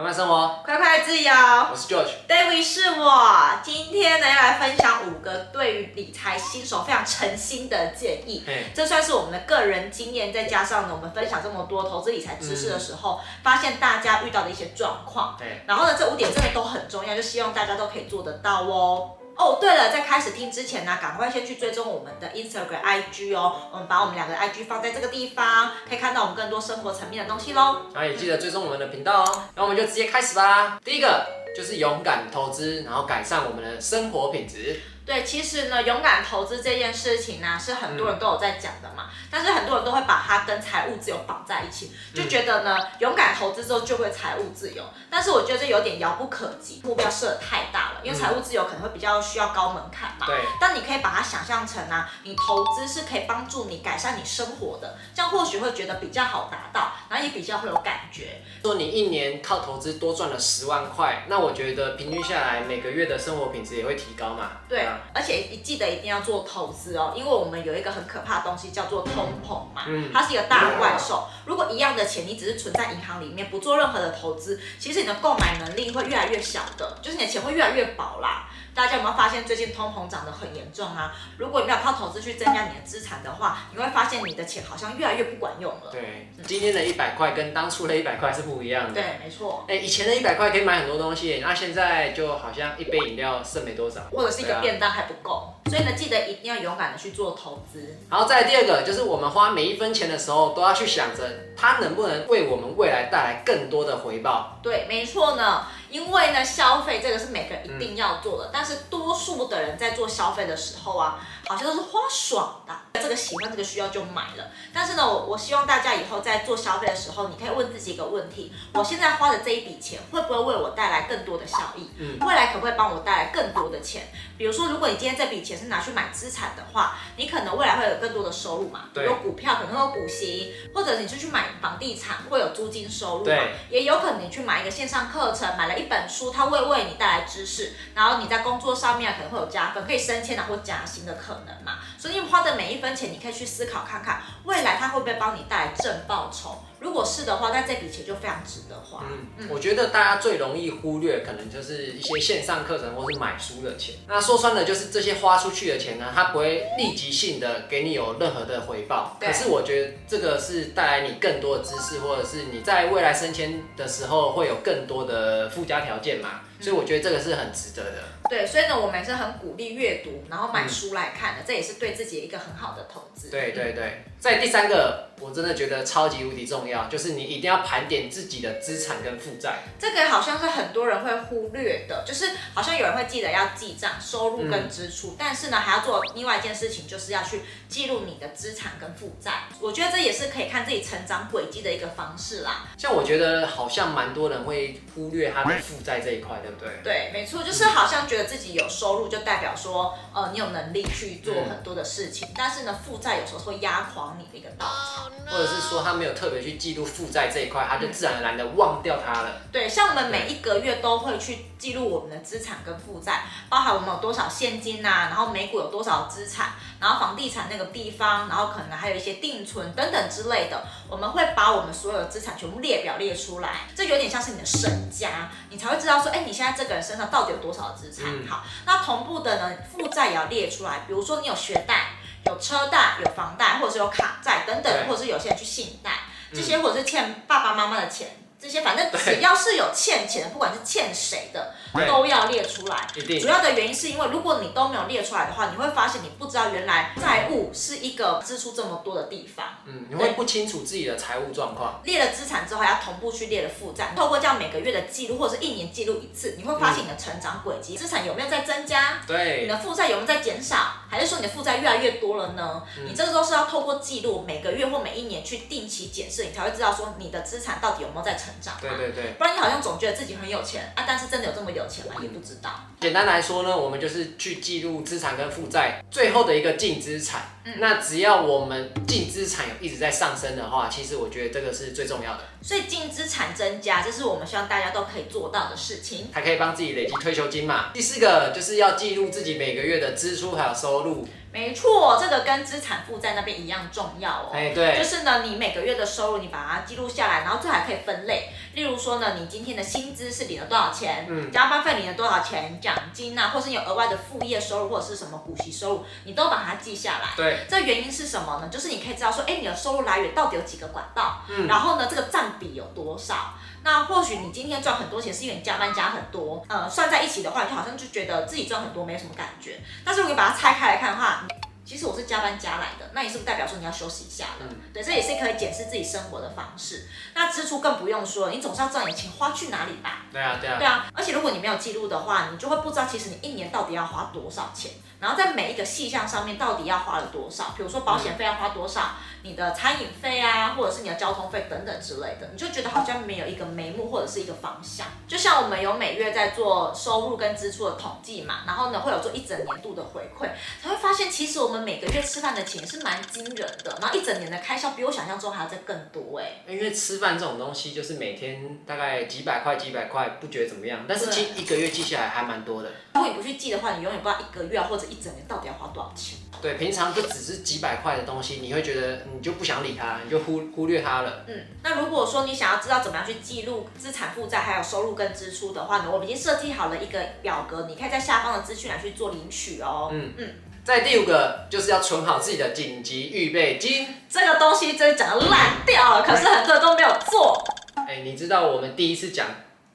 慢慢生活，快快自由。我是 George，David 是我。今天呢，要来分享五个对于理财新手非常诚心的建议。嘿这算是我们的个人经验，再加上呢，我们分享这么多投资理财知识的时候，嗯、发现大家遇到的一些状况。对然后呢，这五点真的都很重要，就希望大家都可以做得到哦。哦，对了，在开始听之前呢，赶快先去追踪我们的 Instagram IG 哦。我们把我们两个 IG 放在这个地方，可以看到我们更多生活层面的东西喽。然后也记得追踪我们的频道哦。那我们就直接开始吧。第一个就是勇敢投资，然后改善我们的生活品质。对，其实呢，勇敢投资这件事情呢、啊，是很多人都有在讲的嘛。嗯、但是很多人都会把它跟财务自由绑在一起，就觉得呢，嗯、勇敢投资之后就会财务自由。但是我觉得这有点遥不可及，目标设的太大了。因为财务自由可能会比较需要高门槛嘛。对。但你可以把它想象成啊，你投资是可以帮助你改善你生活的，这样或许会觉得比较好达到，然后也比较会有感觉。说你一年靠投资多赚了十万块，那我觉得平均下来每个月的生活品质也会提高嘛。对。而且你记得一定要做投资哦，因为我们有一个很可怕的东西叫做通膨嘛，嗯，它是一个大怪兽。如果一样的钱你只是存在银行里面，不做任何的投资，其实你的购买能力会越来越小的，就是你的钱会越来越薄啦。大家有没有发现最近通膨涨得很严重啊？如果你没有靠投资去增加你的资产的话，你会发现你的钱好像越来越不管用了。对，今天的一百块跟当初的一百块是不一样的。对，没错。哎，以前的一百块可以买很多东西，那现在就好像一杯饮料剩没多少，或者是一个便当还不够。所以呢，记得一定要勇敢的去做投资。然后再来第二个，就是我们花每一分钱的时候，都要去想着它能不能为我们未来带来更多的回报。对，没错呢。因为呢，消费这个是每个人一定要做的，嗯、但是多数的人在做消费的时候啊，好像都是花爽的，这个喜欢这个需要就买了。但是呢，我我希望大家以后在做消费的时候，你可以问自己一个问题：我现在花的这一笔钱，会不会为我带来更多的效益？嗯，未来可不可以帮我带来更多的钱？比如说，如果你今天这笔钱是拿去买资产的话，你可能未来会有更多的收入嘛？比如股票可能会有股息，或者你就去买房地产会有租金收入嘛？对，也有可能你去买一个线上课程，买了一本书，它会为你带来知识，然后你在工作上面可能会有加分，可以升迁啊或加薪的可能嘛。所以你花的每一分钱，你可以去思考看看，未来它会不会帮你带来正报酬。如果是的话，那这笔钱就非常值得花。嗯，嗯，我觉得大家最容易忽略，可能就是一些线上课程或是买书的钱。那说穿了，就是这些花出去的钱呢，它不会立即性的给你有任何的回报。对可是我觉得这个是带来你更多的知识，或者是你在未来升迁的时候会有更多的附加条件嘛。所以我觉得这个是很值得的。对，所以呢，我们是很鼓励阅读，然后买书来看的，嗯、这也是对自己一个很好的投资。对对对。在第三个，我真的觉得超级无敌重要，就是你一定要盘点自己的资产跟负债。这个好像是很多人会忽略的，就是好像有人会记得要记账，收入跟支出，嗯、但是呢，还要做另外一件事情，就是要去记录你的资产跟负债。我觉得这也是可以看自己成长轨迹的一个方式啦。像我觉得好像蛮多人会忽略他的负债这一块，对不对？对，没错，就是好像觉得自己有收入就代表说，呃，你有能力去做很多的事情，嗯、但是呢，负债有时候会压垮。你的一个稻草，或者是说他没有特别去记录负债这一块，他就自然而然的忘掉它了。对，像我们每一个月都会去记录我们的资产跟负债，包含我们有多少现金啊，然后美股有多少资产，然后房地产那个地方，然后可能还有一些定存等等之类的，我们会把我们所有的资产全部列表列出来，这有点像是你的身家，你才会知道说，哎，你现在这个人身上到底有多少资产。嗯、好，那同步的呢，负债也要列出来，比如说你有学贷。有车贷、有房贷，或者是有卡债等等，或者是有些人去信贷，这些或者是欠爸爸妈妈的钱。这些反正只要是有欠钱的，不管是欠谁的，都要列出来。主要的原因是因为如果你都没有列出来的话，你会发现你不知道原来债务是一个支出这么多的地方。嗯，你会不清楚自己的财务状况。列了资产之后，还要同步去列了负债。透过这样每个月的记录，或者是一年记录一次，你会发现你的成长轨迹，资产有没有在增加？对，你的负债有没有在减少？还是说你的负债越来越多了呢？嗯、你这个时候是要透过记录，每个月或每一年去定期检视，你才会知道说你的资产到底有没有在成长。对对对。不然你好像总觉得自己很有钱啊，但是真的有这么有钱吗？也不知道。简单来说呢，我们就是去记录资产跟负债，最后的一个净资产。嗯，那只要我们净资产有一直在上升的话，其实我觉得这个是最重要的。所以净资产增加，这是我们希望大家都可以做到的事情，还可以帮自己累积退休金嘛。第四个就是要记录自己每个月的支出还有收入。没错，这个跟资产负债那边一样重要哦。哎，对，就是呢，你每个月的收入你把它记录下来，然后这还可以分类。例如说呢，你今天的薪资是领了多少钱？嗯，加班费领了多少钱？奖金啊，或是你有额外的副业收入或者是什么股息收入，你都把它记下来。对，这原因是什么呢？就是你可以知道说，哎，你的收入来源到底有几个管道？嗯，然后呢，这个占比有多少？那或许你今天赚很多钱，是因为你加班加很多，呃，算在一起的话，你就好像就觉得自己赚很多没什么感觉。但是如果你把它拆开来看的话，其实我是加班加来的，那你是不是代表说你要休息一下的。嗯、对，这也是可以检视自己生活的方式。那支出更不用说，你总是要知道你钱花去哪里吧？对啊，对啊。对啊，而且如果你没有记录的话，你就会不知道其实你一年到底要花多少钱，然后在每一个细项上面到底要花了多少。比如说保险费要花多少，嗯、你的餐饮费啊，或者是你的交通费等等之类的，你就觉得好像没有一个眉目或者是一个方向。就像我们有每月在做收入跟支出的统计嘛，然后呢会有做一整年度的回馈，才会发现其实我们每个月吃饭的钱是蛮惊人的，然后一整年的开销比我想象中还要再更多哎。因为吃饭这种东西，就是每天大概几百块、几百块，不觉得怎么样，但是记一个月记下来还蛮多的。如果你不去记的话，你永远不知道一个月或者一整年到底要花多少钱。对，平常就只是几百块的东西，你会觉得你就不想理它，你就忽忽略它了。嗯，那如果说你想要知道怎么样去记录资产负债还有收入跟支出的话呢，我们已经设计好了一个表格，你可以在下方的资讯栏去做领取哦。嗯嗯。在第五个就是要存好自己的紧急预备金，这个东西真的讲的烂掉了，可是很多人都没有做。哎，你知道我们第一次讲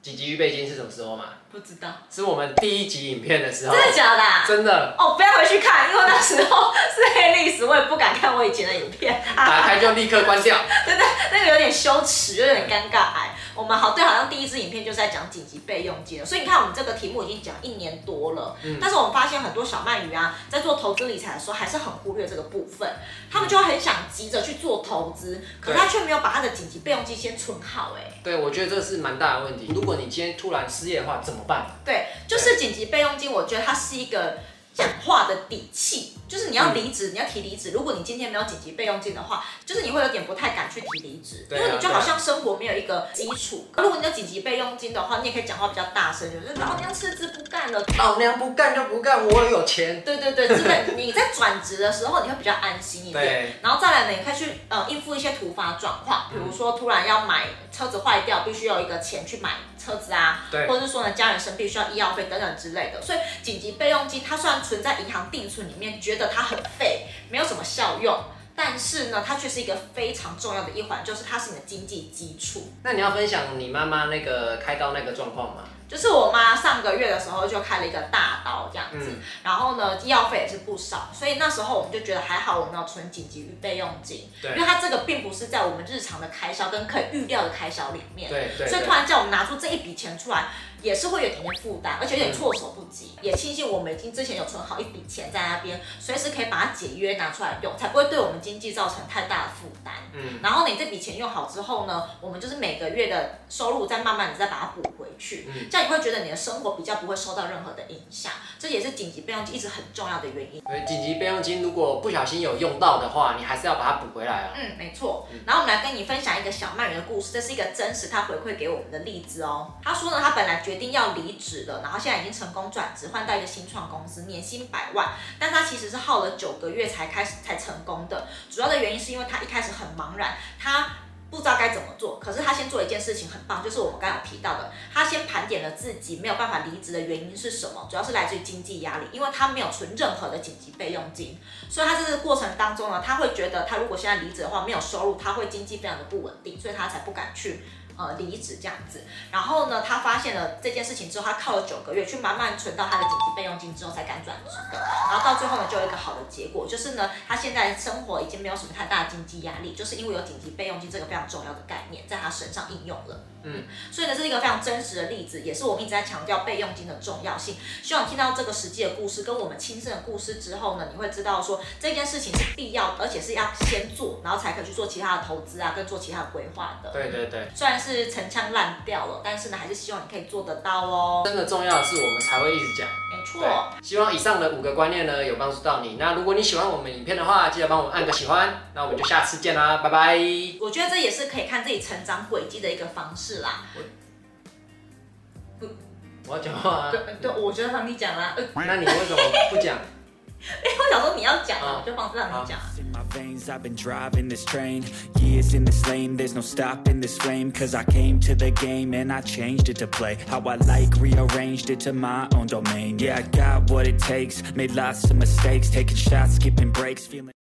紧急预备金是什么时候吗？不知道，是我们第一集影片的时候。真的假的？真的。哦，不要回去看，因为那时候是黑历史，我也不敢看我以前的影片。打开就立刻关掉。真的，那个有点羞耻，有点尴尬。哎，我们好对，好像第一支影片就是在讲紧急备用金，所以你看我们这个题目已经讲一年多了。嗯。但是我们发现很多小鳗鱼啊，在做投资理财的时候，还是很忽略这个部分。他们就很想急着去做投资，可是他却没有把他的紧急备用金先存好。哎。对，我觉得这是蛮大的问题。如果你今天突然失业的话，怎么办？对。就是紧急备用金，我觉得它是一个讲话的底气。就是你要离职，嗯、你要提离职。如果你今天没有紧急备用金的话，就是你会有点不太敢去提离职，啊、因为你就好像生活没有一个基础。啊、如果你有紧急备用金的话，你也可以讲话比较大声，就是老娘辞职不干了，老娘不干就不干，我有钱。对对对，真的你在转职的时候，你会比较安心一点。对然后再来呢，你可以去呃应付一些突发状况，比如说突然要买车子坏掉，必须有一个钱去买车子啊，对或者是说呢家人生病需要医药费等等之类的。所以紧急备用金它虽然存在银行定存里面，觉得它很废。没有什么效用，但是呢，它却是一个非常重要的一环，就是它是你的经济基础。那你要分享你妈妈那个开刀那个状况吗？就是我妈上个月的时候就开了一个大刀这样子，嗯、然后呢，医药费也是不少，所以那时候我们就觉得还好，我们要存紧急预备用金，对因为它这个并不是在我们日常的开销跟可以预料的开销里面，对，对对，所以突然叫我们拿出这一笔钱出来。也是会有点点负担，而且有点措手不及。嗯、也庆幸我们已经之前有存好一笔钱在那边，随时可以把它解约拿出来用，才不会对我们经济造成太大的负担。嗯，然后你这笔钱用好之后呢，我们就是每个月的收入再慢慢的再把它补回去，嗯、这样你会觉得你的生活比较不会受到任何的影响。这也是紧急备用金一直很重要的原因。对，紧急备用金如果不小心有用到的话，你还是要把它补回来啊。嗯，没错。然后我们来跟你分享一个小曼人的故事，这是一个真实他回馈给我们的例子哦。他说呢，他本来决定要离职了。然后现在已经成功转职，换到一个新创公司，年薪百万，但他其实是耗了九个月才开始才成功的。主要的原因是因为他一开始很茫然，他不知道该怎么做。可是他先做一件事情很棒，就是我们刚刚有提到的，他先盘点了自己没有办法离职的原因是什么，主要是来自于经济压力，因为他没有存任何的紧急备用金，所以他在这个过程当中呢，他会觉得他如果现在离职的话没有收入，他会经济非常的不稳定，所以他才不敢去。呃，离职这样子，然后呢，他发现了这件事情之后，他靠了九个月去慢慢存到他的紧急备用金之后，才敢转职的。然后到最后呢，就有一个好的结果，就是呢，他现在生活已经没有什么太大的经济压力，就是因为有紧急备用金这个非常重要的概念在他身上应用了。嗯，所以呢，这是一个非常真实的例子，也是我们一直在强调备用金的重要性。希望听到这个实际的故事跟我们亲身的故事之后呢，你会知道说这件事情是必要，而且是要先做，然后才可以去做其他的投资啊，跟做其他的规划的。对对对，虽然是陈腔滥调了，但是呢，还是希望你可以做得到哦。真的重要的是，我们才会一直讲。没错。希望以上的五个观念呢，有帮助到你。那如果你喜欢我们影片的话，记得帮我们按个喜欢。那我们就下次见啦，拜拜。我觉得这也是可以看自己成长轨迹的一个方式啦。我要讲话啊！对对，我觉得让你讲啦。那你为什么不讲？因为我想说你要讲啊，我就放这让你讲。My veins, I've been driving this train. Years in this lane, there's no stopping this flame. Cause I came to the game and I changed it to play. How I like, rearranged it to my own domain. Yeah, I got what it takes. Made lots of mistakes, taking shots, skipping breaks, feeling.